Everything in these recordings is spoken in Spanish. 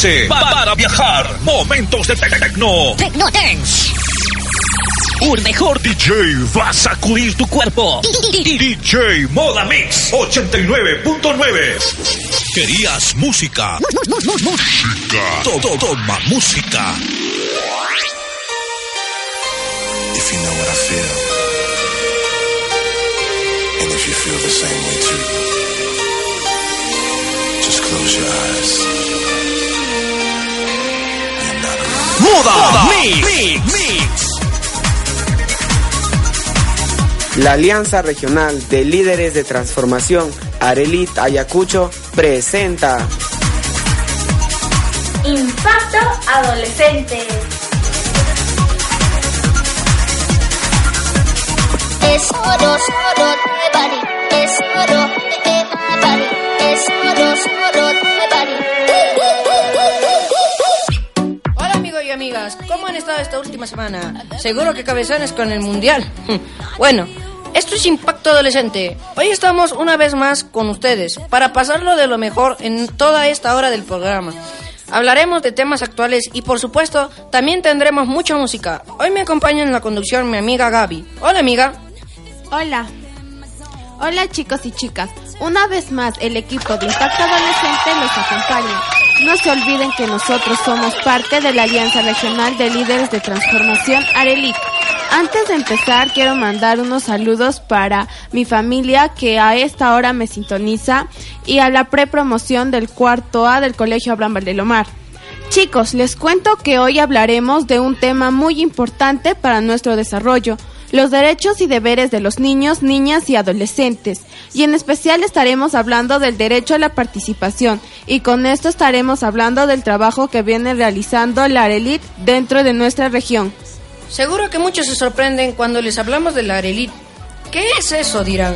Para viajar. Momentos de tecno. Tecno Dance. Un mejor DJ va a sacudir tu cuerpo. DJ Moda Mix 89.9. ¿Querías música? Música. Todo, toma música. If you know what I feel, and if you feel the same way too, just close your eyes. Moda Mix. Mix. La Alianza Regional de Líderes de Transformación Arelit Ayacucho presenta Impacto Adolescente. Es última? Seguro que cabezones con el mundial. Bueno, esto es Impacto Adolescente. Hoy estamos una vez más con ustedes para pasarlo de lo mejor en toda esta hora del programa. Hablaremos de temas actuales y por supuesto también tendremos mucha música. Hoy me acompaña en la conducción mi amiga Gaby. Hola amiga. Hola. Hola chicos y chicas. Una vez más el equipo de Impacto Adolescente los acompaña. No se olviden que nosotros somos parte de la Alianza Regional de Líderes de Transformación Arelit. Antes de empezar quiero mandar unos saludos para mi familia que a esta hora me sintoniza y a la prepromoción del cuarto A del Colegio Abraham Valdelomar. Chicos, les cuento que hoy hablaremos de un tema muy importante para nuestro desarrollo, los derechos y deberes de los niños, niñas y adolescentes. Y en especial estaremos hablando del derecho a la participación y con esto estaremos hablando del trabajo que viene realizando la ARELIT dentro de nuestra región. Seguro que muchos se sorprenden cuando les hablamos de la Arelit. ¿Qué es eso? dirán.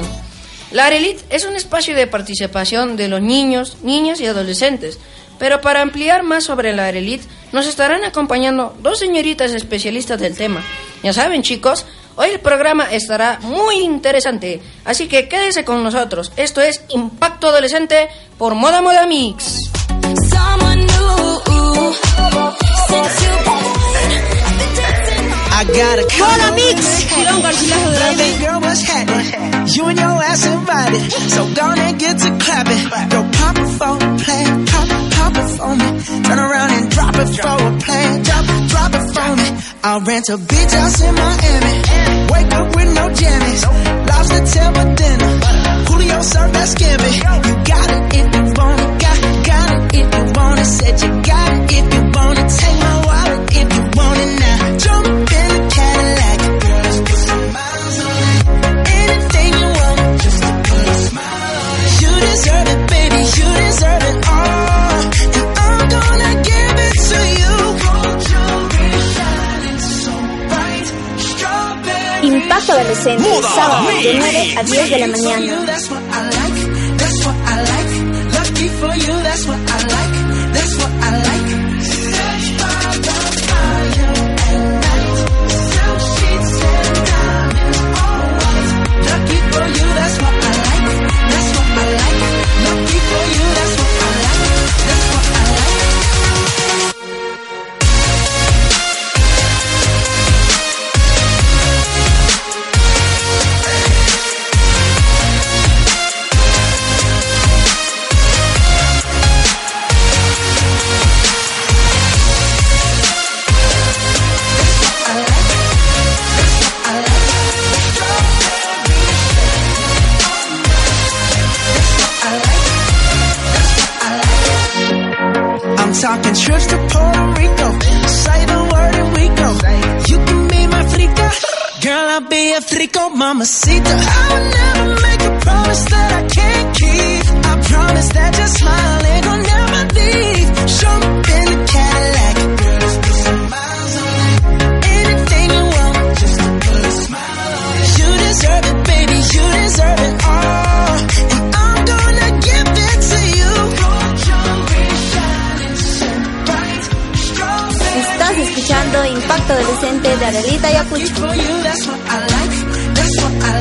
La Arelit es un espacio de participación de los niños, niñas y adolescentes. Pero para ampliar más sobre la Arelit, nos estarán acompañando dos señoritas especialistas del tema. Ya saben, chicos, hoy el programa estará muy interesante, así que quédese con nosotros. Esto es Impacto Adolescente por Moda Moda Mix. I got a Hola mix. Baby girl, what's happening? You and your ass invited, so gonna get to clapping. Go pop it for a plan, pop it, pop it for me. Turn around and drop it for a plan, drop it, drop it for me. I'll rent a beach house in Miami. A 10 de la mañana. Escuchando Impacto Adolescente de Adelita Ayacucho. Lucky for you, that's what I like. That's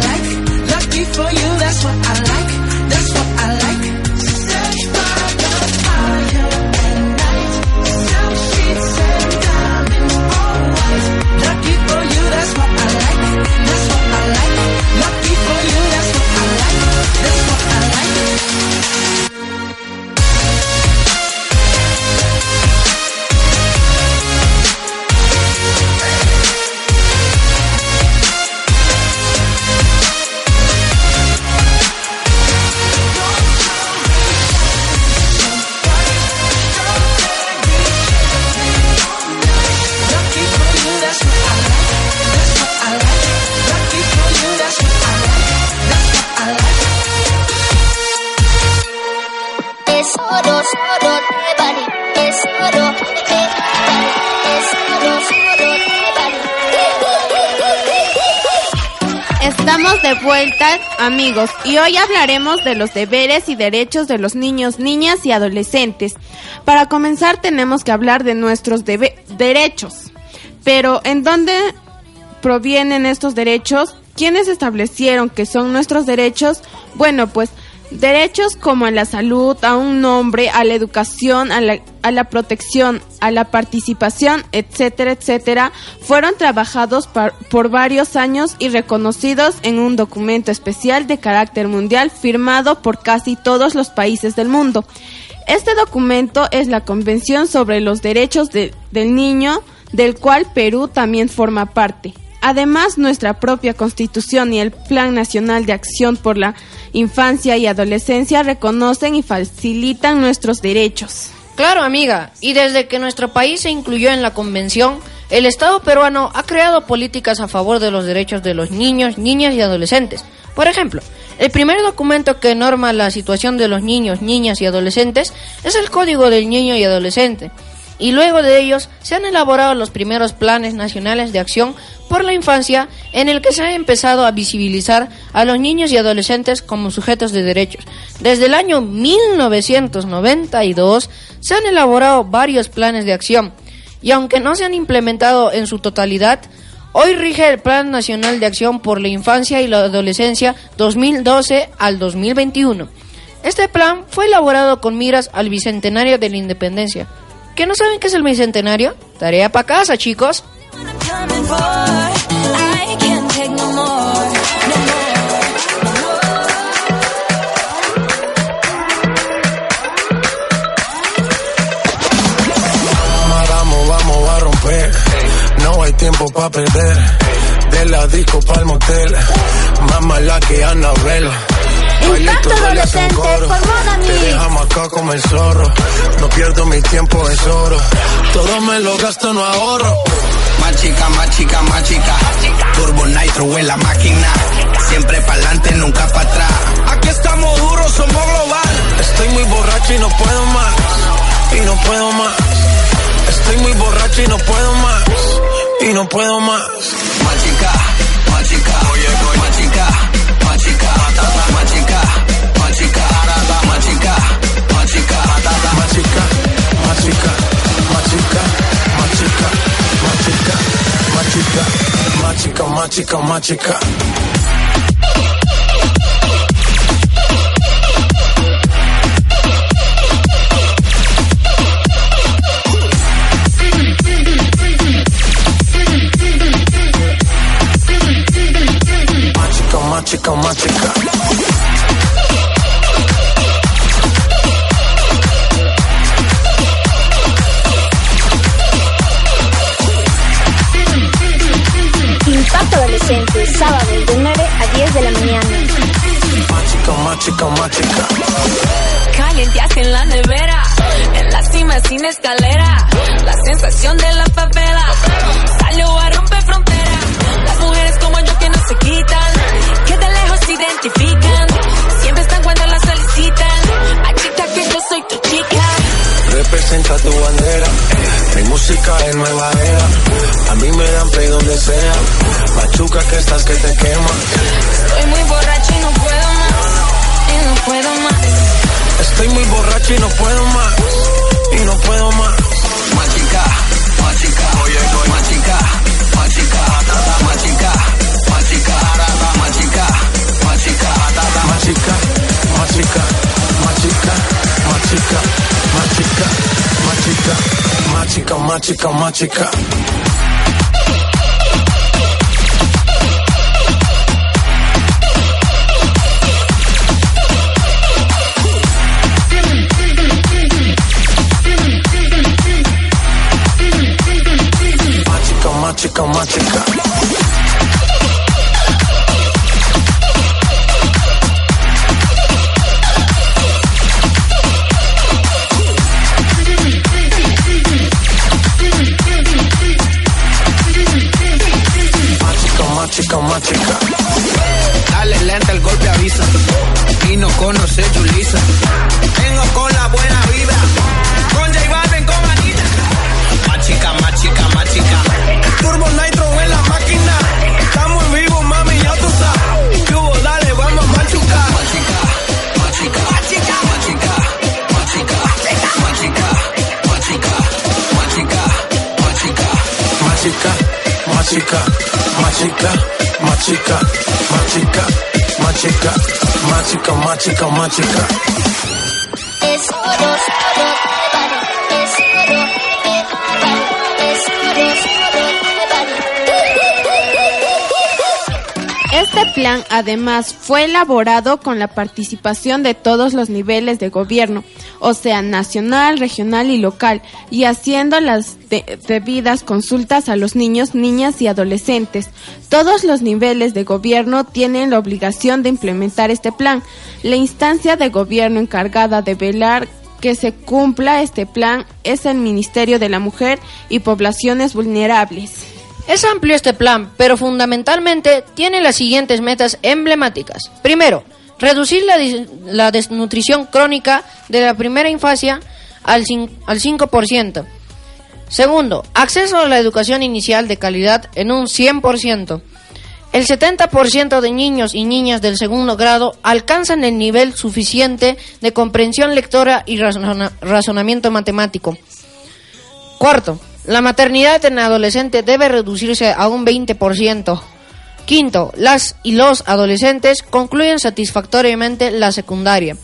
vuelta, amigos, y hoy hablaremos de los deberes y derechos de los niños, niñas y adolescentes. Para comenzar tenemos que hablar de nuestros derechos. Pero, ¿en dónde provienen estos derechos? ¿Quiénes establecieron que son nuestros derechos? Bueno, pues derechos como a la salud, a un nombre, a la educación, a la, a la protección, a la participación, etcétera, etcétera, fueron trabajados por varios años y reconocidos en un documento especial de carácter mundial firmado por casi todos los países del mundo. Este documento es la Convención sobre los Derechos de- del Niño, del cual Perú también forma parte. Además, nuestra propia Constitución y el Plan Nacional de Acción por la Infancia y Adolescencia reconocen y facilitan nuestros derechos. Claro, amiga, y desde que nuestro país se incluyó en la convención, el Estado peruano ha creado políticas a favor de los derechos de los niños, niñas y adolescentes. Por ejemplo, el primer documento que norma la situación de los niños, niñas y adolescentes es el Código del Niño y Adolescente. Y luego de ellos se han elaborado los primeros planes nacionales de acción por la infancia en el que se ha empezado a visibilizar a los niños y adolescentes como sujetos de derechos. Desde el año 1992 se han elaborado varios planes de acción y aunque no se han implementado en su totalidad, hoy rige el Plan Nacional de Acción por la Infancia y la Adolescencia 2012 al 2021. Este plan fue elaborado con miras al Bicentenario de la Independencia. ¿Que no saben qué es el Bicentenario? Tarea para casa, chicos. No hay tiempo para perder. De la disco pa'l motel. Más mala que Annabelle. Impacto adolescente por Moda Te Mix. dejamos acá como el zorro. No pierdo mi tiempo, es oro. Todo me lo gasto, no ahorro. Más chica, más chica, más chica. Turbo Nitro en la máquina. Siempre pa'lante, nunca para atrás. Aquí estamos duros, somos global. Estoy muy borracho y no puedo más. Y no puedo más. Estoy muy borracho y no puedo más. Y no puedo más. Más chica, más chica. Oye, más chica. Más chica, más chica. Más chica, más chica, más chica, más chica, escalera, la sensación de la favela, salió a romper frontera, las mujeres como yo que no se quitan, que de lejos se identifican, siempre están cuando la solicitan, machita que yo soy tu chica. Representa tu bandera, mi música es nueva era. A mí me dan play donde sea. Machuca que estás que te quema. Estoy muy borracho y no puedo más, y no puedo más. Estoy muy borracho y no puedo más. Y no puedo más. Más chica, más chica. Oye, oye. Más chica, más chica. Más chica, más chica. Más chica, más chica. Más chica, más chica, más chica, más chica, más chica. Chica, más chica. Dale lenta, el golpe avisa. Y no conoce Julisa. Vengo con la Este plan además fue elaborado con la participación de todos los niveles de gobierno, o sea, nacional, regional y local, y haciendo las de- debidas consultas a los niños, niñas y adolescentes. Todos los niveles de gobierno tienen la obligación de implementar este plan. La instancia de gobierno encargada de velar que se cumpla este plan es el Ministerio de la Mujer y Poblaciones Vulnerables. Es amplio este plan, pero fundamentalmente tiene las siguientes metas emblemáticas. Primero, reducir la, desnutrición crónica de la primera infancia al, al 5%. Segundo, acceso a la educación inicial de calidad en un 100%. El 70% de niños y niñas del segundo grado alcanzan el nivel suficiente de comprensión lectora y razona- razonamiento matemático. Cuarto, la maternidad en adolescente debe reducirse a un 20%. Quinto, las y los adolescentes concluyen satisfactoriamente la secundaria.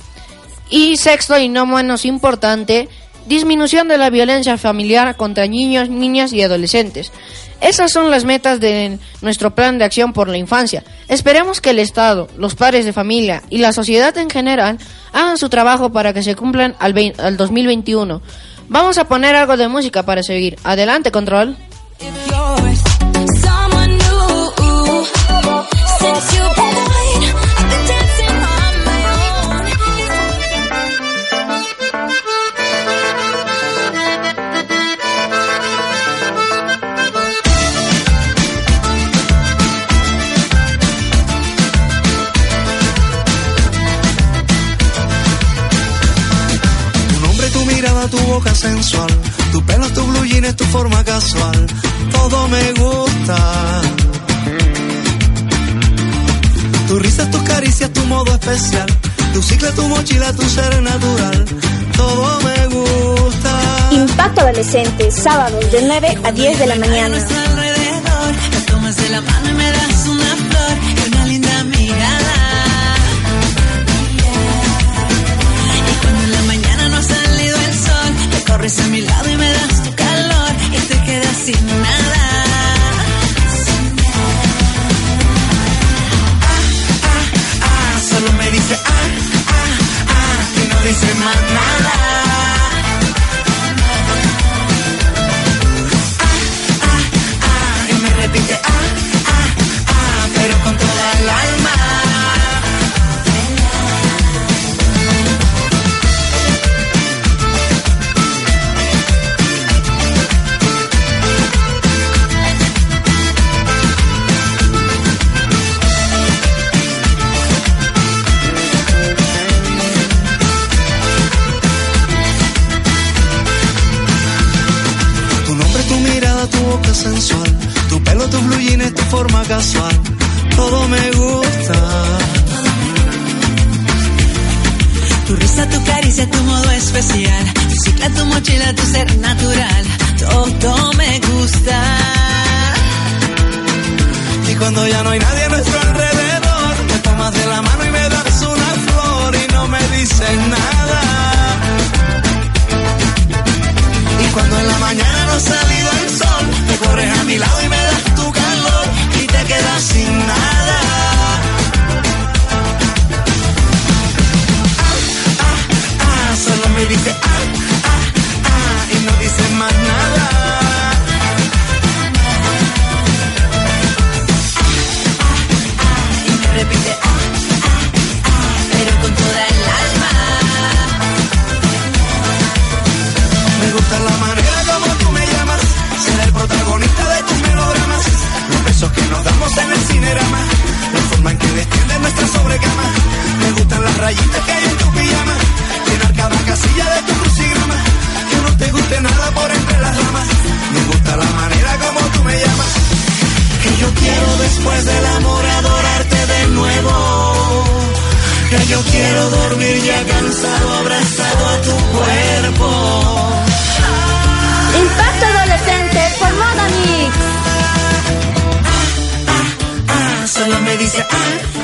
Y sexto y no menos importante, disminución de la violencia familiar contra niños, niñas y adolescentes. Esas son las metas de nuestro plan de acción por la infancia. Esperemos que el Estado, los padres de familia y la sociedad en general hagan su trabajo para que se cumplan al, vein- al 2021. Vamos a poner algo de música para seguir. Adelante, control. Sensual, tu pelo, tu blue jeans, tu forma casual, todo me gusta. Tu risa, tus caricias, tu modo especial, tu cicla, tu mochila, tu ser natural, todo me gusta. Impacto Adolescente, sábados de 9 a 10 de la mañana. corres a mi lado y me das tu calor y te quedas sin nada. Ah, y tu boca sensual, tu pelo, tu blue jeans, tu forma casual, todo me gusta. Tu risa, tu caricia, tu modo especial. Tu cicla, tu mochila, tu ser natural. Todo me gusta. Y cuando ya no hay nadie a nuestro alrededor, me tomas de la mano y me das una flor y no me dices nada. Y cuando en la mañana no salido corres a mi lado y me das tu calor y te quedas sin nada. Ah, ah, ah, solo me dice ah, la forma en que desciende nuestra sobrecama. Me gustan las rayitas que hay en tu pijama, llenar cada casilla de tu crucigrama, que no te guste nada por entre las ramas. Me gusta la manera como tú me llamas, que yo quiero después del amor adorarte de nuevo. Que yo quiero dormir ya cansado, abrazado a tu cuerpo. Impacto Adolescente por Moda Mix. Solo me dice ah,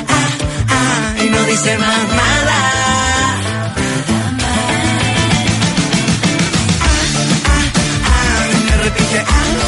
ah, ah, y no dice más nada. Ah, ah, ah, y me repite ah,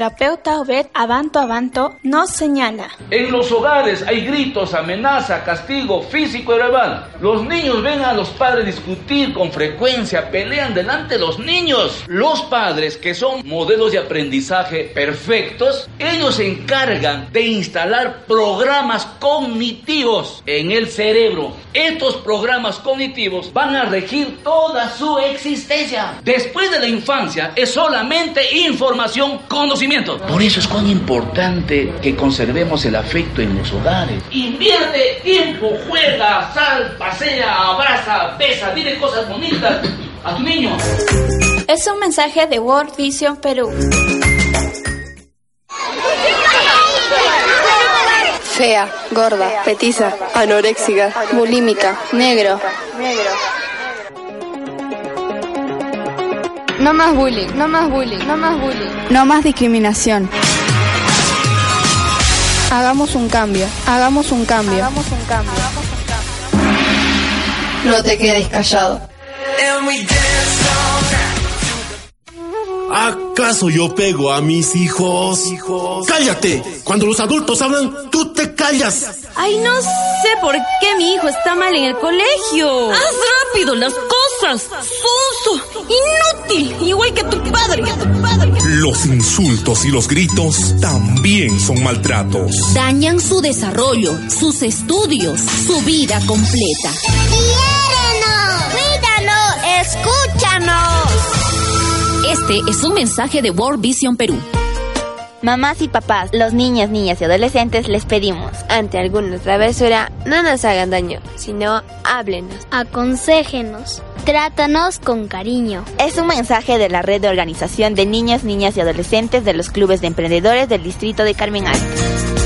terapeuta Obed Avanto Avanto nos señala. En los hogares hay gritos, amenaza, castigo físico y verbal. Los niños ven a los padres discutir con frecuencia, pelean delante de los niños. Los padres, que son modelos de aprendizaje perfectos, ellos se encargan de instalar programas cognitivos en el cerebro. Estos programas cognitivos van a regir toda su existencia. Después de la infancia es solamente información, conocimiento. Por eso es cuán importante que conservemos el afecto en los hogares. Invierte tiempo, juega, sal, pasea, abraza, besa, dile cosas bonitas a tu niño. Es un mensaje de World Vision Perú. Fea, gorda, petiza, anoréxica, bulímica, negro. No más bullying, no más bullying, no más bullying. No más discriminación. Hagamos un cambio, hagamos un cambio. Hagamos un cambio. No te quedes callado. ¿Acaso yo pego a mis hijos? ¡Cállate! Cuando los adultos hablan, tú te callas. Ay, no sé por qué mi hijo está mal en el colegio. Haz rápido las cosas. Sonso, inútil, igual que tu padre. Los insultos y los gritos también son maltratos. Dañan su desarrollo, sus estudios, su vida completa. ¡Quiérenos! ¡Cuídanos! ¡Escúchanos! Este es un mensaje de World Vision Perú. Mamás y papás, los niños, niñas y adolescentes les pedimos, ante alguna travesura, no nos hagan daño, sino háblenos. Aconséjenos. Trátanos con cariño. Es un mensaje de la red de organización de niños, niñas y adolescentes de los clubes de emprendedores del distrito de Carmen Alto.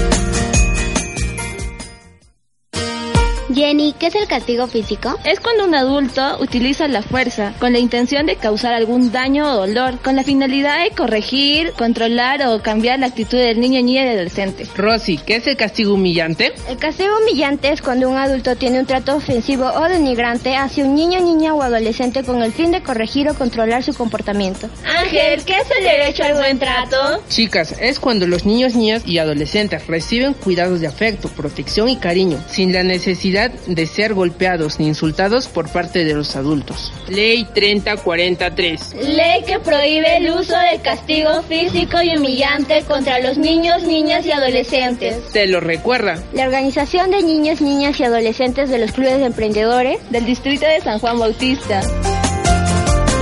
Jenny, ¿qué es el castigo físico? Es cuando un adulto utiliza la fuerza con la intención de causar algún daño o dolor, con la finalidad de corregir, controlar o cambiar la actitud del niño, niña y adolescente. Rosy, ¿qué es el castigo humillante? El castigo humillante es cuando un adulto tiene un trato ofensivo o denigrante hacia un niño, niña o adolescente con el fin de corregir o controlar su comportamiento. Ángel, ¿qué es el derecho al buen trato? Chicas, es cuando los niños, niñas y adolescentes reciben cuidados de afecto, protección y cariño, sin la necesidad de ser golpeados ni insultados por parte de los adultos. Ley 3043. Ley que prohíbe el uso del castigo físico y humillante contra los niños, niñas y adolescentes. Te lo recuerda. La Organización de Niños, Niñas y Adolescentes de los Clubes de Emprendedores del Distrito de San Juan Bautista.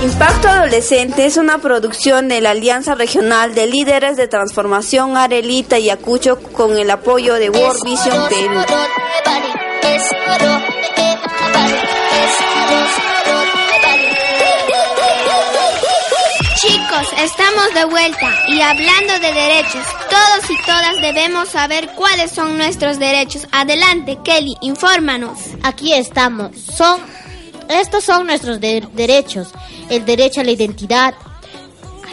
Impacto Adolescente es una producción de la Alianza Regional de Líderes de Transformación Arelita y Acucho con el apoyo de World Vision Perú. Chicos, estamos de vuelta y hablando de derechos, todos y todas debemos saber cuáles son nuestros derechos. Adelante, Kelly, infórmanos. Aquí estamos. Son estos son nuestros de- derechos. El derecho a la identidad,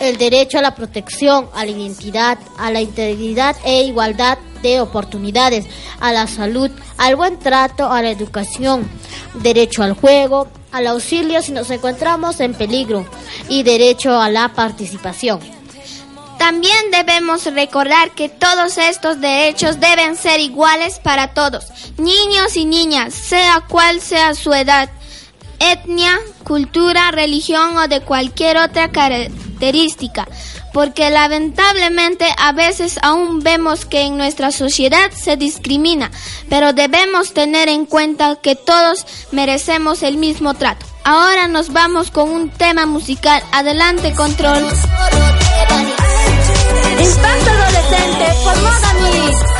el derecho a la protección, a la identidad, a la integridad e igualdad de oportunidades, a la salud, al buen trato, a la educación, derecho al juego, al auxilio si nos encontramos en peligro y derecho a la participación. También debemos recordar que todos estos derechos deben ser iguales para todos, niños y niñas, sea cual sea su edad, etnia, cultura, religión o de cualquier otra característica, porque lamentablemente a veces aún vemos que en nuestra sociedad se discrimina, pero debemos tener en cuenta que todos merecemos el mismo trato. Ahora nos vamos con un tema musical. Adelante, control. Impacto Adolescente por Moda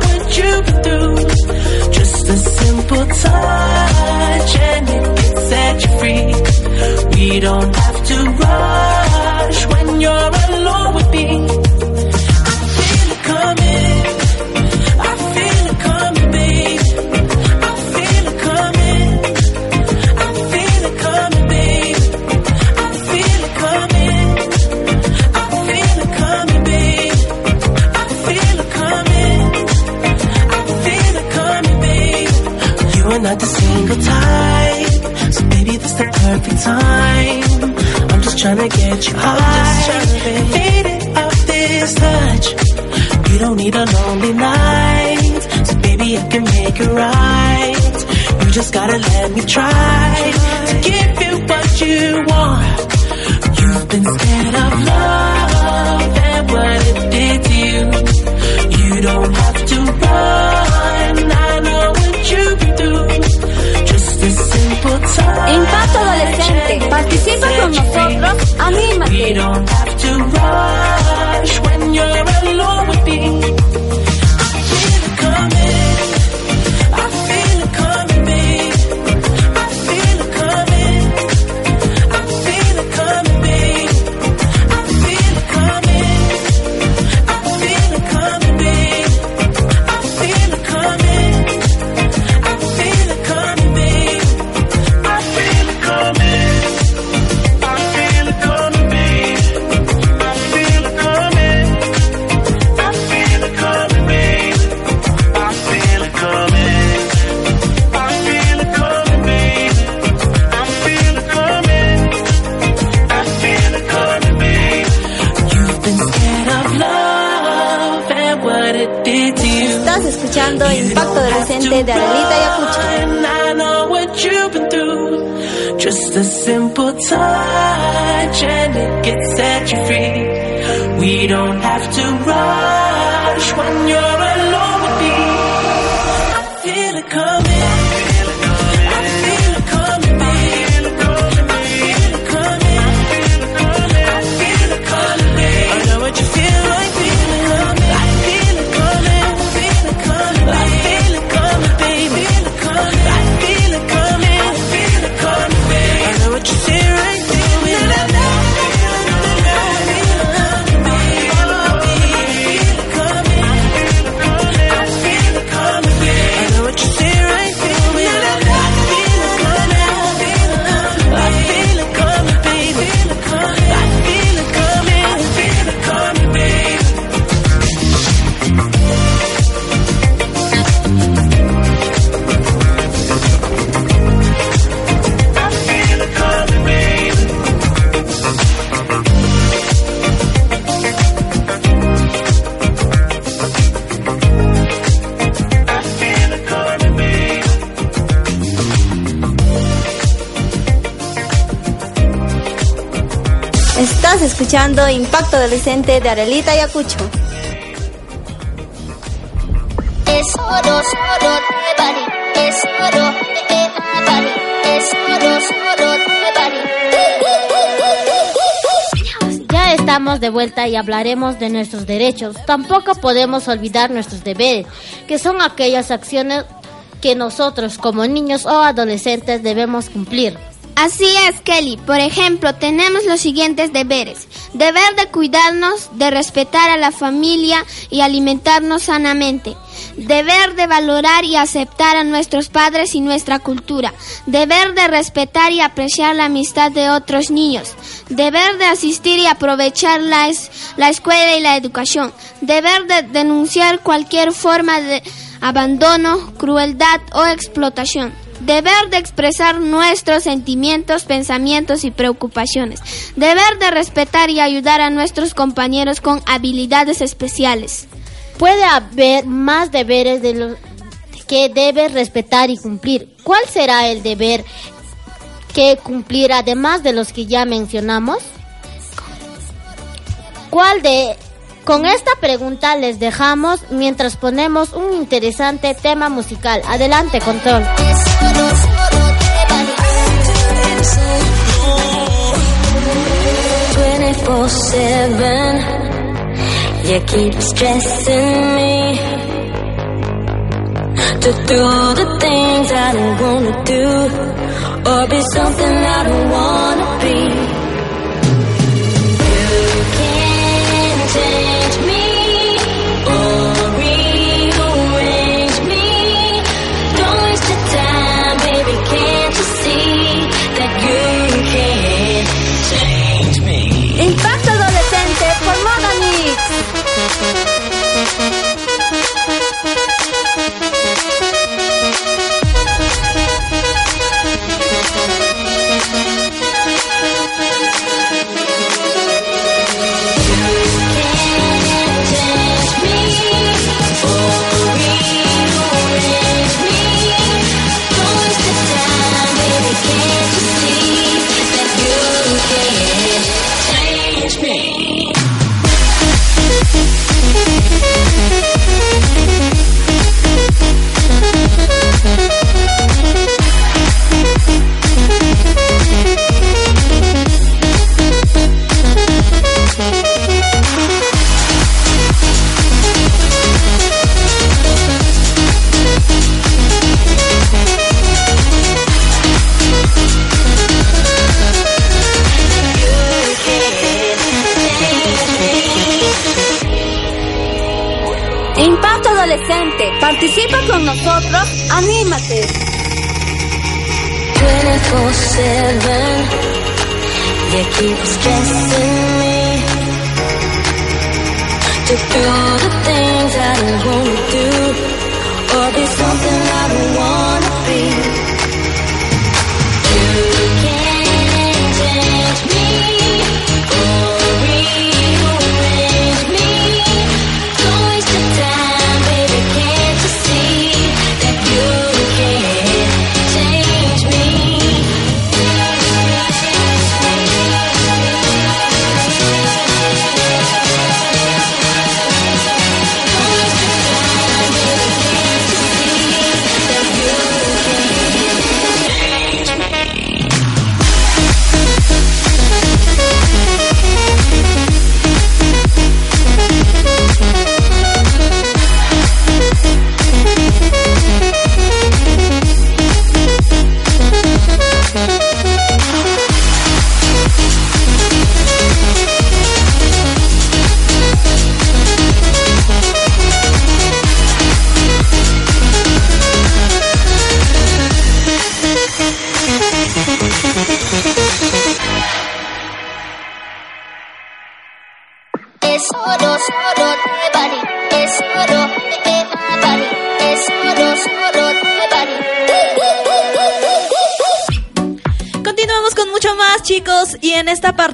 Just a simple touch and it set you free. We don't have to rush when you're alone with me. The perfect time. I'm just trying to get you high, faded off this touch. You don't need a lonely night, so baby, I can make it right. You just gotta let me try to give you what you want. You've been scared of love and what it did to you. You don't have to run. I know what you've been through. Impacto Adolescente, participa con nosotros, anímate. De Arelita Yacucho. Just a simple touch and it gets set you free. We don't have to rush when you're escuchando Impacto Adolescente de Arelita Yacucho. Es oro, solo de Bari. Es oro de Bari. Es oro, solo de Bari. Ya estamos de vuelta y hablaremos de nuestros derechos. Tampoco podemos olvidar nuestros deberes, que son aquellas acciones que nosotros como niños o adolescentes debemos cumplir. Así es, Kelly. Por ejemplo, tenemos los siguientes deberes. Deber de cuidarnos, de respetar a la familia y alimentarnos sanamente. Deber de valorar y aceptar a nuestros padres y nuestra cultura. Deber de respetar y apreciar la amistad de otros niños. Deber de asistir y aprovechar la, es- la escuela y la educación. Deber de denunciar cualquier forma de abandono, crueldad o explotación. Deber de expresar nuestros sentimientos, pensamientos y preocupaciones. Deber de respetar y ayudar a nuestros compañeros con habilidades especiales. Puede haber más deberes de los que debes respetar y cumplir. ¿Cuál será el deber que cumplir además de los que ya mencionamos? ¿Cuál de con esta pregunta les dejamos mientras ponemos un interesante tema musical. Adelante, control. 24-7 You keep stressing me to do the things I don't wanna do or be something I don't wanna Impacto Adolescente. Participa con nosotros. Anímate. 24-7 You keep stressing me To do the things I don't wanna do Or be something I don't wanna be You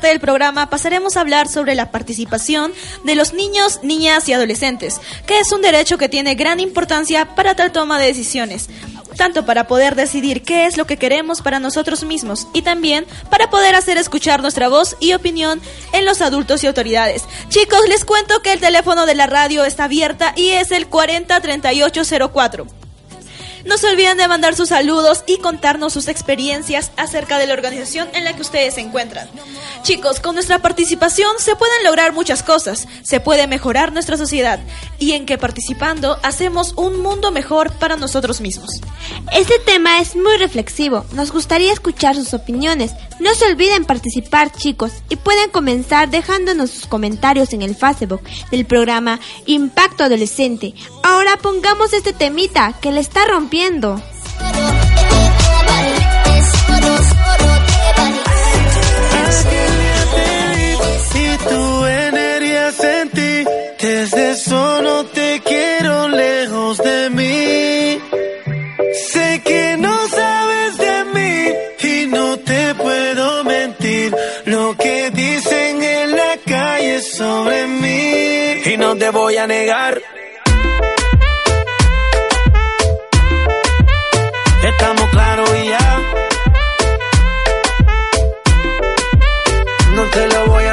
del programa pasaremos a hablar sobre la participación de los niños, niñas y adolescentes, que es un derecho que tiene gran importancia para tal toma de decisiones, tanto para poder decidir qué es lo que queremos para nosotros mismos y también para poder hacer escuchar nuestra voz y opinión en los adultos y autoridades. Chicos, les cuento que el teléfono de la radio está abierta y es el 403804. No se olviden de mandar sus saludos y contarnos sus experiencias acerca de la organización en la que ustedes se encuentran. Chicos, con nuestra participación se pueden lograr muchas cosas, se puede mejorar nuestra sociedad y en que participando hacemos un mundo mejor para nosotros mismos. Este tema es muy reflexivo. Nos gustaría escuchar sus opiniones. No se olviden participar, chicos, y pueden comenzar dejándonos sus comentarios en el Facebook del programa Impacto Adolescente. Ahora pongamos este temita que le está rompiendo. Y tu energía sentí, desde eso no te quiero lejos de mí. Sé que no sabes de mí y no te puedo mentir. Lo que dicen en la calle sobre mí. Y no te voy a negar. Ya. No te lo voy a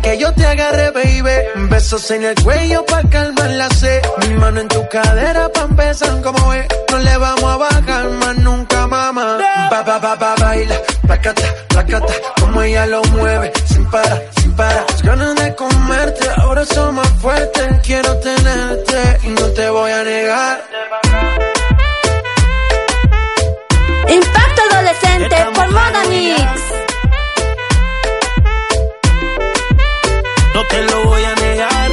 que yo te agarre, baby. Besos en el cuello pa' calmar la sed. Mi mano en tu cadera pa' empezar como es, no le vamos a bajar más nunca, mamá. Ba, ba, ba, ba, baila, placata, placata, como ella lo mueve, sin parar, sin parar. Las ganas de comerte, ahora son más fuertes. Quiero tenerte y no te voy a negar. Impacto Adolescente por Moda Mix. No te lo voy a negar.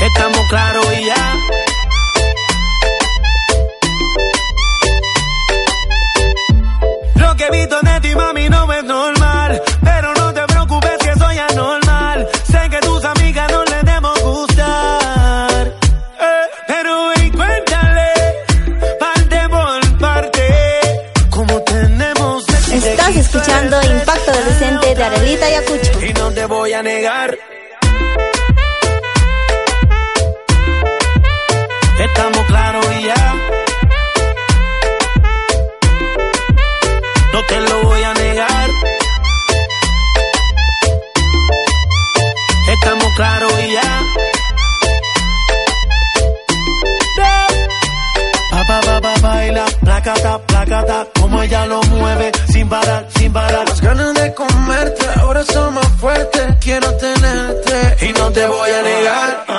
Estamos claros y ya. Lo que he visto de ti, mami, no es normal. De Arelita Ayacucho. y no te voy a negar. Estamos claros y ya. No te lo voy a negar. Estamos claros y ya. Baila, placata, placata, como ella lo mueve, sin parar, sin parar. Las ganas de ahora son más fuertes. Quiero tenerte y no te voy a negar.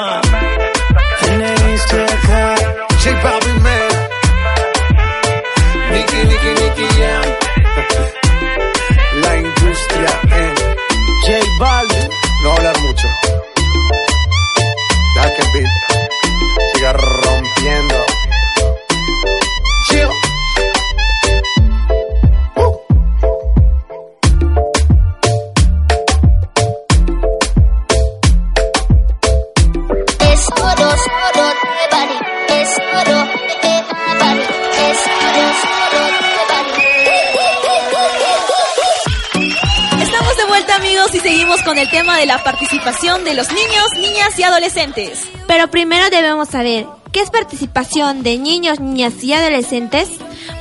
Pero primero debemos saber, ¿qué es participación de niños, niñas y adolescentes?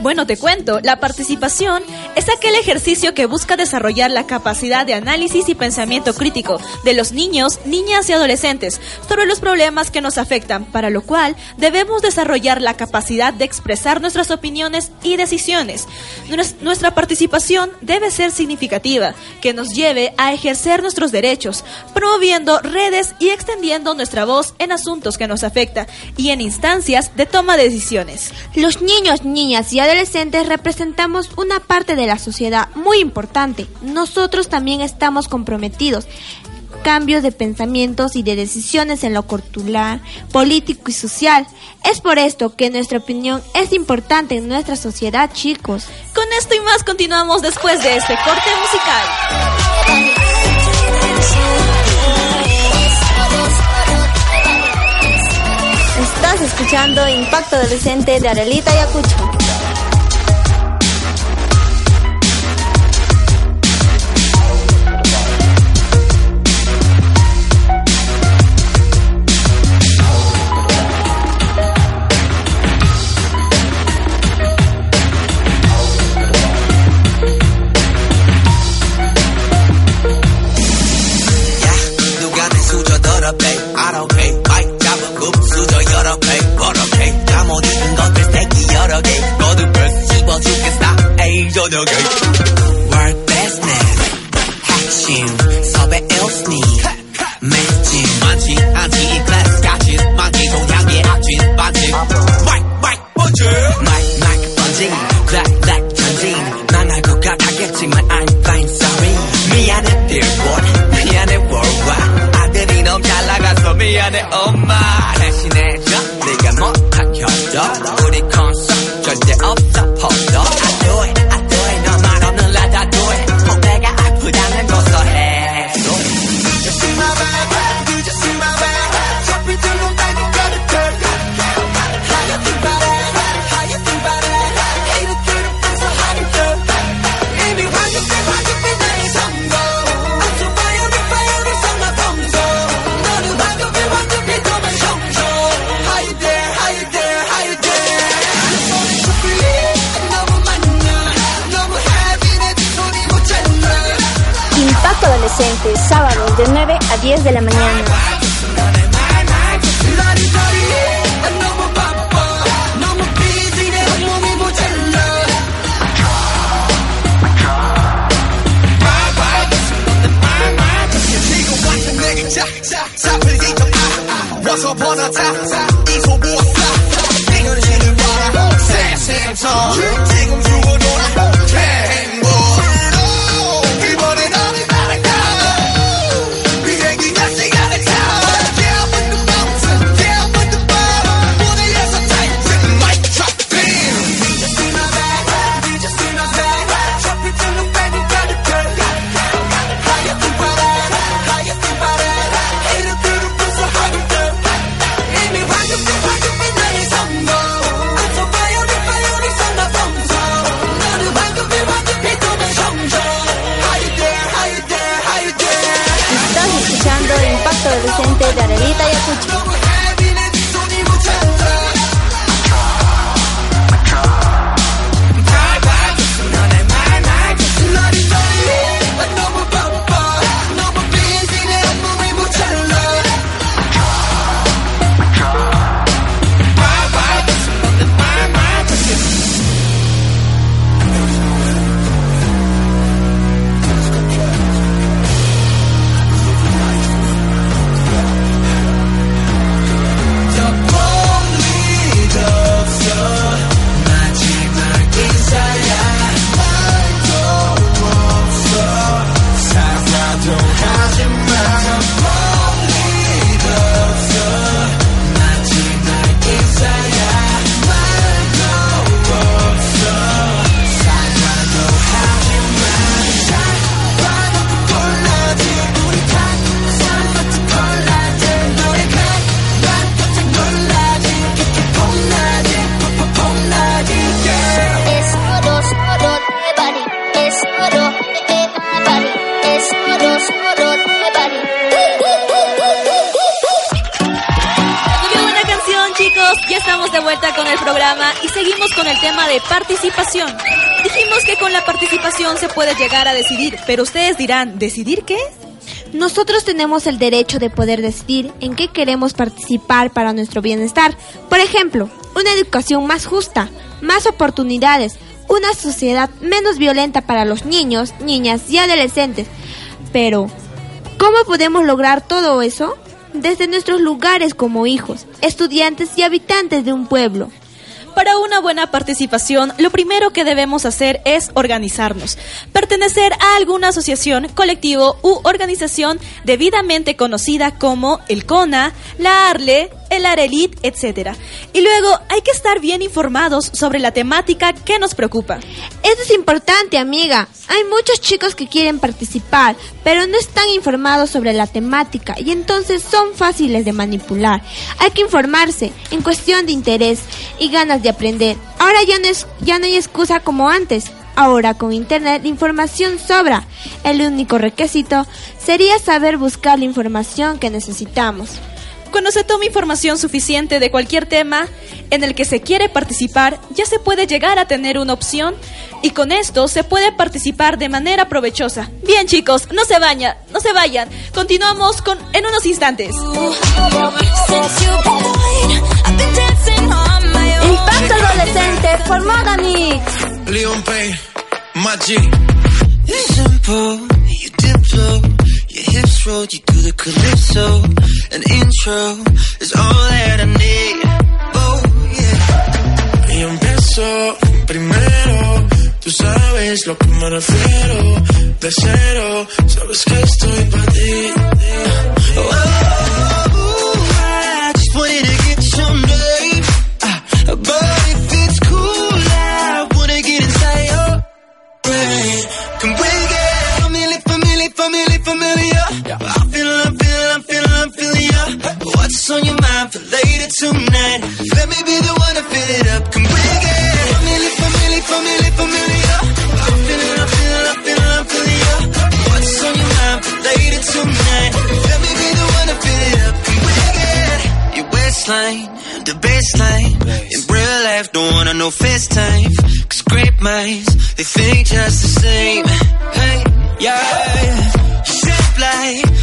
Bueno, te cuento, la participación es aquel ejercicio que busca desarrollar la capacidad de análisis y pensamiento crítico de los niños, niñas y adolescentes sobre los problemas que nos afectan, para lo cual debemos desarrollar la capacidad de expresar nuestras opiniones y decisiones. Nues- Nuestra participación debe ser significativa, que nos lleve a ejercer nuestros derechos, promoviendo redes y extendiendo nuestra voz en asuntos que nos afectan y en instancias de toma de decisiones. Los niños, niñas y adolescentes representamos una parte de la sociedad muy importante. Nosotros también estamos comprometidos. Cambios de pensamientos y de decisiones en lo cultural, político y social. Es por esto que nuestra opinión es importante en nuestra sociedad, chicos. Con esto y más continuamos después de este corte musical. Estás escuchando Impacto Adolescente de Arelita Ayacucho. 저녁에 business. 핵심 섭외 1순위 매진 많지 않지 이 클래스 같이 많지 악진 반지? 마이크 마이크 번지 마이크 마이크 번지 블랙 블랙 전진 난알것 같았겠지만 I'm fine sorry. 미안해 billboard 미안해 worldwide. 아들이 너무 잘 나가서 미안해 엄마. 대신해줘. 네가 못한 결정 Caliente, sábados de 9 a 10 de la mañana. Pero ustedes dirán, ¿decidir qué? Nosotros tenemos el derecho de poder decidir en qué queremos participar para nuestro bienestar. Por ejemplo, una educación más justa, más oportunidades, una sociedad menos violenta para los niños, niñas y adolescentes. Pero, ¿cómo podemos lograr todo eso? Desde nuestros lugares como hijos, estudiantes y habitantes de un pueblo. Para una buena participación, lo primero que debemos hacer es organizarnos, pertenecer a alguna asociación, colectivo u organización debidamente conocida como el CONA, la ARLE, el ARELIT, etc. Y luego hay que estar bien informados sobre la temática que nos preocupa. Eso es importante, amiga. Hay muchos chicos que quieren participar, pero no están informados sobre la temática y entonces son fáciles de manipular. Hay que informarse en cuestión de interés y ganas de aprender. Ahora ya no, es, ya no hay excusa como antes. Ahora con internet la información sobra. El único requisito sería saber buscar la información que necesitamos. Cuando se toma información suficiente de cualquier tema en el que se quiere participar, ya se puede llegar a tener una opción y con esto se puede participar de manera provechosa. Bien chicos, no se vayan, no se vayan. Continuamos con en unos instantes. Impacto Adolescente por Mogamix. Leon Payne, G. It's simple, you dip low, your hips roll, you do the calypso. An intro is all that I need. Oh, yeah. Y empiezo primero, tú sabes lo que me refiero. De cero, sabes que estoy para ti. Oh, familiar, familiar? I'm feeling, I'm feeling, I'm feeling, I'm feeling ya. What's on your mind for later tonight? Let me be the one to fill it up. Can we get familiar, familiar, familiar, familiar? I'm feeling, I'm feeling, I'm feeling, I'm feeling ya. What's on your mind for later tonight? Let me be the one to fill it up. Can we get your waistline, the baseline? In real life, don't wanna know FaceTime. Cause great minds, they think just the same. Hey, yeah fly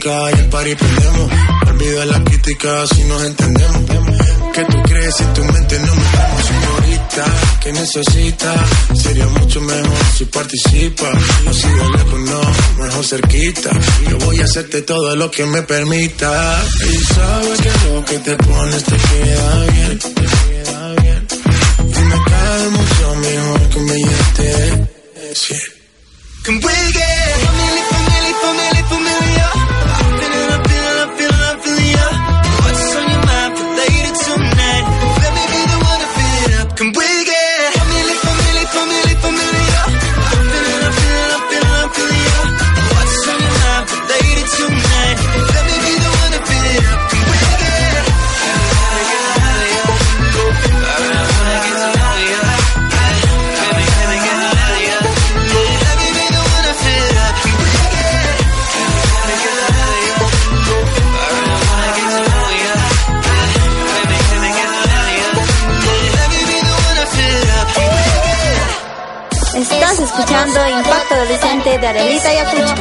de y el party prendemos. Olvida la crítica si nos entendemos. ¿Qué tú crees si tu mente no me estamos señorita? ¿Qué necesitas? Sería mucho mejor si participas. No sigo lejos, no, mejor cerquita. Yo voy a hacerte todo lo que me permita. Y sabes que lo que te pones te queda bien. Te queda bien. Y me cae mucho mejor que un billete de 100. Can Impacto Adolescente de Arelita Yacucho.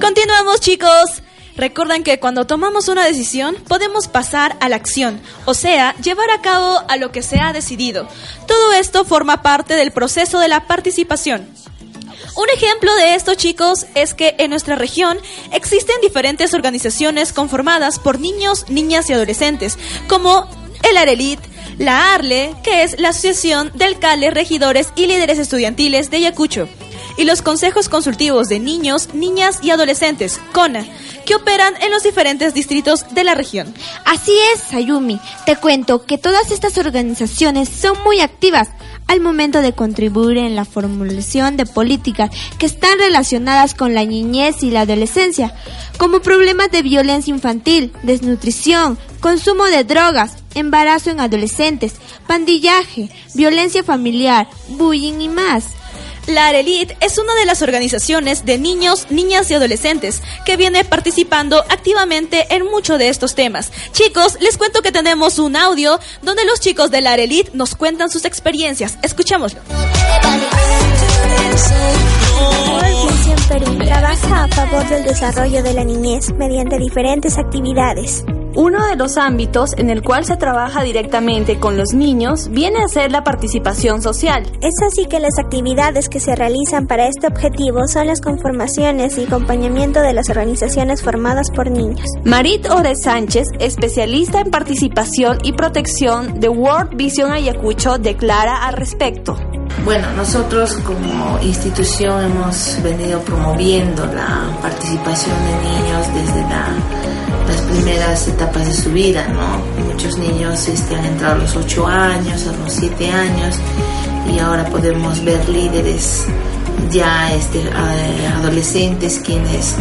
Continuamos chicos. Recuerden que cuando tomamos una decisión podemos pasar a la acción, o sea, llevar a cabo a lo que se ha decidido. Todo esto forma parte del proceso de la participación. Un ejemplo de esto, chicos, es que en nuestra región existen diferentes organizaciones conformadas por niños, niñas y adolescentes, como el Arelit, la ARLE, que es la Asociación de Alcaldes, Regidores y Líderes Estudiantiles de Ayacucho, y los consejos consultivos de niños, niñas y adolescentes, CONA, que operan en los diferentes distritos de la región. Así es, Sayumi. Te cuento que todas estas organizaciones son muy activas al momento de contribuir en la formulación de políticas que están relacionadas con la niñez y la adolescencia, como problemas de violencia infantil, desnutrición, consumo de drogas, embarazo en adolescentes, pandillaje, violencia familiar, bullying y más. La Arelit es una de las organizaciones de niños, niñas y adolescentes que viene participando activamente en muchos de estos temas. Chicos, les cuento que tenemos un audio donde los chicos de la Arelit nos cuentan sus experiencias. Escuchémoslo. Trabaja a favor del desarrollo de la niñez mediante diferentes actividades. Uno de los ámbitos en el cual se trabaja directamente con los niños viene a ser la participación social. Es así que las actividades que se realizan para este objetivo son las conformaciones y acompañamiento de las organizaciones formadas por niños. Marit Ore Sánchez, especialista en participación y protección de World Vision Ayacucho, declara al respecto. Bueno, nosotros como institución hemos venido promoviendo la participación de niños desde la- las primeras etapas de su vida, ¿no? Muchos niños este, han entrado a los 8 años, a los 7 años y ahora podemos ver líderes ya este, a- adolescentes quienes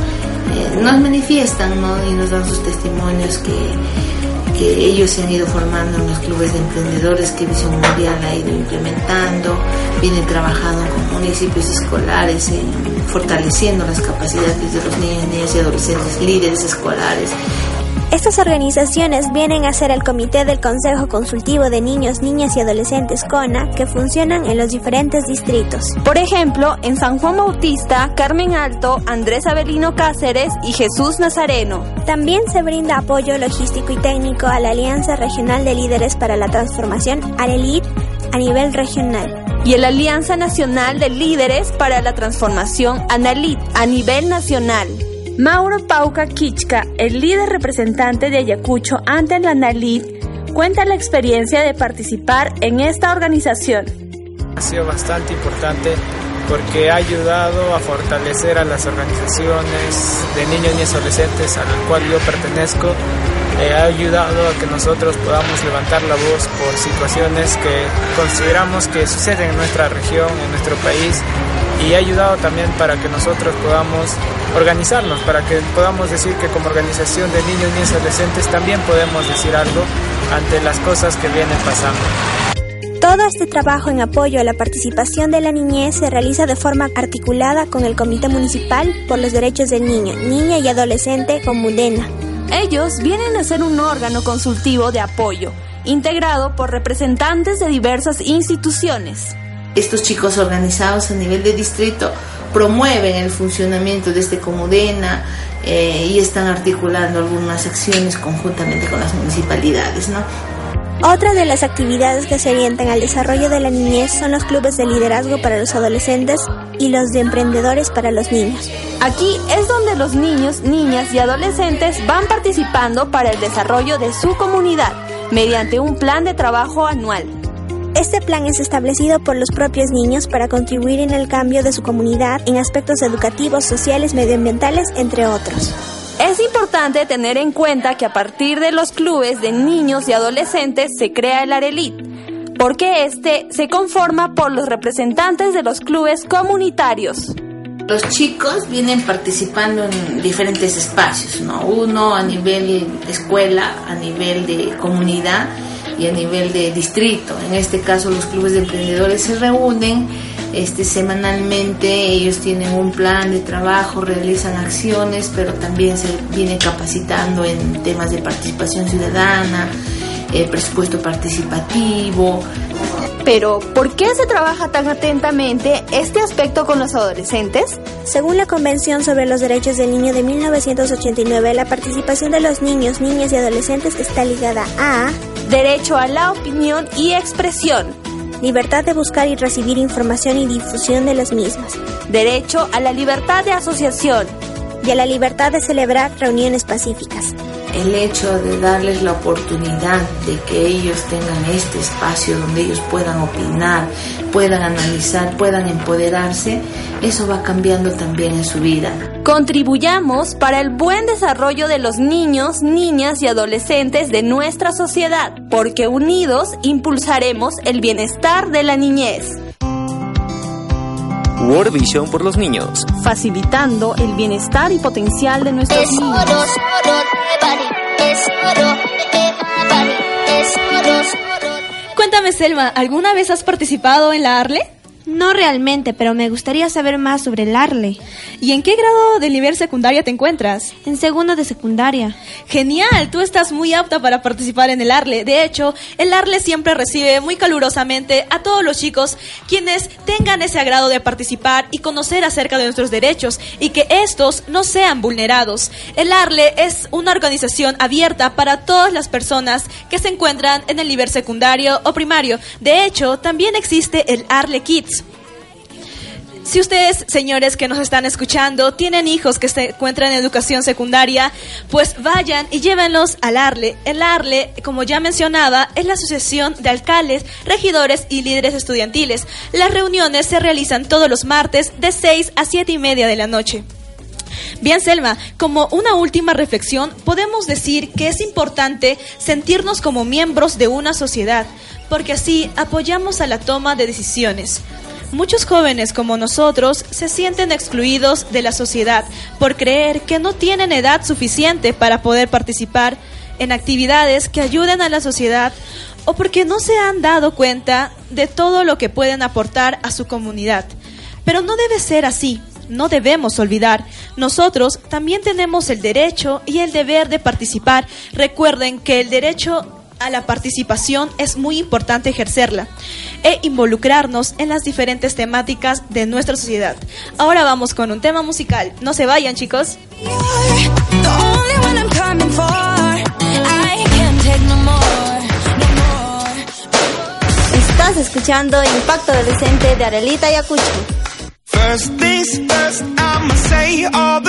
eh, nos manifiestan ¿no? y nos dan sus testimonios que, que ellos se han ido formando en los clubes de emprendedores que Visión Mundial ha ido implementando, viene trabajando con municipios escolares, en fortaleciendo las capacidades de los niños, niñas y adolescentes líderes escolares. Estas organizaciones vienen a ser el Comité del Consejo Consultivo de Niños, Niñas y Adolescentes CONA que funcionan en los diferentes distritos. Por ejemplo, en San Juan Bautista, Carmen Alto, Andrés Avelino Cáceres y Jesús Nazareno. También se brinda apoyo logístico y técnico a la Alianza Regional de Líderes para la Transformación, ARELIT, a nivel regional. y la Alianza Nacional de Líderes para la Transformación ANALIT a nivel nacional. Mauro Pauca Kichka, el líder representante de Ayacucho ante la ANALIT, cuenta la experiencia de participar en esta organización. Ha sido bastante importante porque ha ayudado a fortalecer a las organizaciones de niños y adolescentes a las cuales yo pertenezco. Eh, ha ayudado a que nosotros podamos levantar la voz por situaciones que consideramos que suceden en nuestra región, en nuestro país y ha ayudado también para que nosotros podamos organizarnos, para que podamos decir que como organización de niños, niñas y adolescentes también podemos decir algo ante las cosas que vienen pasando. Todo este trabajo en apoyo a la participación de la niñez se realiza de forma articulada con el Comité Municipal por los Derechos del Niño, Niña y Adolescente Comudena. Ellos vienen a ser un órgano consultivo de apoyo, integrado por representantes de diversas instituciones. Estos chicos organizados a nivel de distrito promueven el funcionamiento de este Comudena eh, y están articulando algunas acciones conjuntamente con las municipalidades, ¿no? Otra de las actividades que se orientan al desarrollo de la niñez son los clubes de liderazgo para los adolescentes y los de emprendedores para los niños. Aquí es donde los niños, niñas y adolescentes van participando para el desarrollo de su comunidad mediante un plan de trabajo anual. Este plan es establecido por los propios niños para contribuir en el cambio de su comunidad en aspectos educativos, sociales, medioambientales, entre otros. Es importante tener en cuenta que a partir de los clubes de niños y adolescentes se crea el Arelit, porque este se conforma por los representantes de los clubes comunitarios. Los chicos vienen participando en diferentes espacios, ¿no? Uno a nivel escuela, a nivel de comunidad y a nivel de distrito. En este caso los clubes de emprendedores se reúnen este, semanalmente, ellos tienen un plan de trabajo, realizan acciones, pero también se viene capacitando en temas de participación ciudadana, eh, presupuesto participativo. Pero, ¿por qué se trabaja tan atentamente este aspecto con los adolescentes? Según la Convención sobre los Derechos del Niño de 1989, la participación de los niños, niñas y adolescentes está ligada a derecho a la opinión y expresión, libertad de buscar y recibir información y difusión de las mismas, derecho a la libertad de asociación y a la libertad de celebrar reuniones pacíficas el hecho de darles la oportunidad de que ellos tengan este espacio donde ellos puedan opinar, puedan analizar, puedan empoderarse, eso va cambiando también en su vida. Contribuyamos para el buen desarrollo de los niños, niñas y adolescentes de nuestra sociedad, porque unidos impulsaremos el bienestar de la niñez. World Vision por los niños. Facilitando el bienestar y potencial de nuestros niños. Cuéntame, Selma, ¿alguna vez has participado en la ARLE? No realmente, pero me gustaría saber más sobre el ARLE. ¿Y en qué grado de nivel secundaria te encuentras? En segundo de secundaria. Genial, tú estás muy apta para participar en el ARLE. De hecho, el ARLE siempre recibe muy calurosamente a todos los chicos quienes tengan ese agrado de participar y conocer acerca de nuestros derechos y que estos no sean vulnerados. El ARLE es una organización abierta para todas las personas que se encuentran en el nivel secundario o primario. De hecho, también existe el ARLE Kids si ustedes, señores que nos están escuchando, tienen hijos que se encuentran en educación secundaria, pues vayan y llévenlos al ARLE. El ARLE, como ya mencionaba, es la Asociación de Alcaldes, Regidores y Líderes Estudiantiles. Las reuniones se realizan todos los martes de 6 a 7 y media de la noche. Bien, Selma, como una última reflexión, podemos decir que es importante sentirnos como miembros de una sociedad, porque así apoyamos a la toma de decisiones. Muchos jóvenes como nosotros se sienten excluidos de la sociedad por creer que no tienen edad suficiente para poder participar en actividades que ayuden a la sociedad o porque no se han dado cuenta de todo lo que pueden aportar a su comunidad. Pero no debe ser así, no debemos olvidar, nosotros también tenemos el derecho y el deber de participar. Recuerden que el derecho a la participación es muy importante ejercerla e involucrarnos en las diferentes temáticas de nuestra sociedad. Ahora vamos con un tema musical. No se vayan, chicos. Estás escuchando Impacto Adolescente de Arelita y Acucho. First things first, I'ma say all the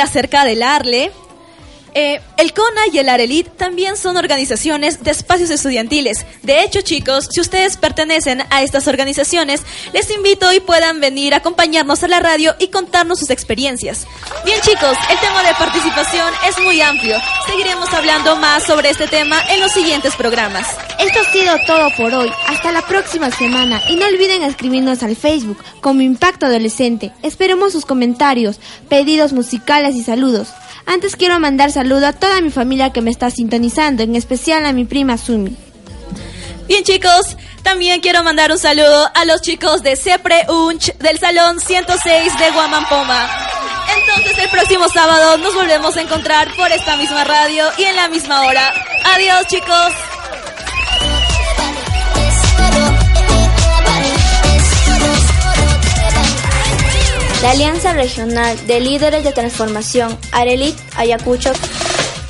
acerca del ARLE, eh, el CONA y el ARELIT también son organizaciones de espacios estudiantiles. De hecho, chicos, si ustedes pertenecen a estas organizaciones, les invito y puedan venir a acompañarnos a la radio y contarnos sus experiencias. Bien, chicos, el tema de participación es muy amplio. Seguiremos hablando más sobre este tema en los siguientes programas. Esto ha sido todo por hoy. Hasta la próxima semana. Y no olviden escribirnos al Facebook como Impacto Adolescente. Esperemos sus comentarios, pedidos musicales y saludos. Antes quiero mandar saludo a toda mi familia que me está sintonizando, en especial a mi prima Sumi. Bien chicos, también quiero mandar un saludo a los chicos de Sepre Unch del Salón 106 de Guamampoma. Entonces el próximo sábado nos volvemos a encontrar por esta misma radio y en la misma hora. Adiós chicos. La Alianza Regional de Líderes de Transformación Arelit Ayacucho,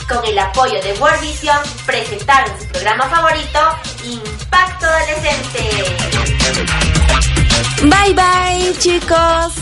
con el apoyo de World Vision, presentaron su programa favorito, Impacto Adolescente. Bye bye, chicos.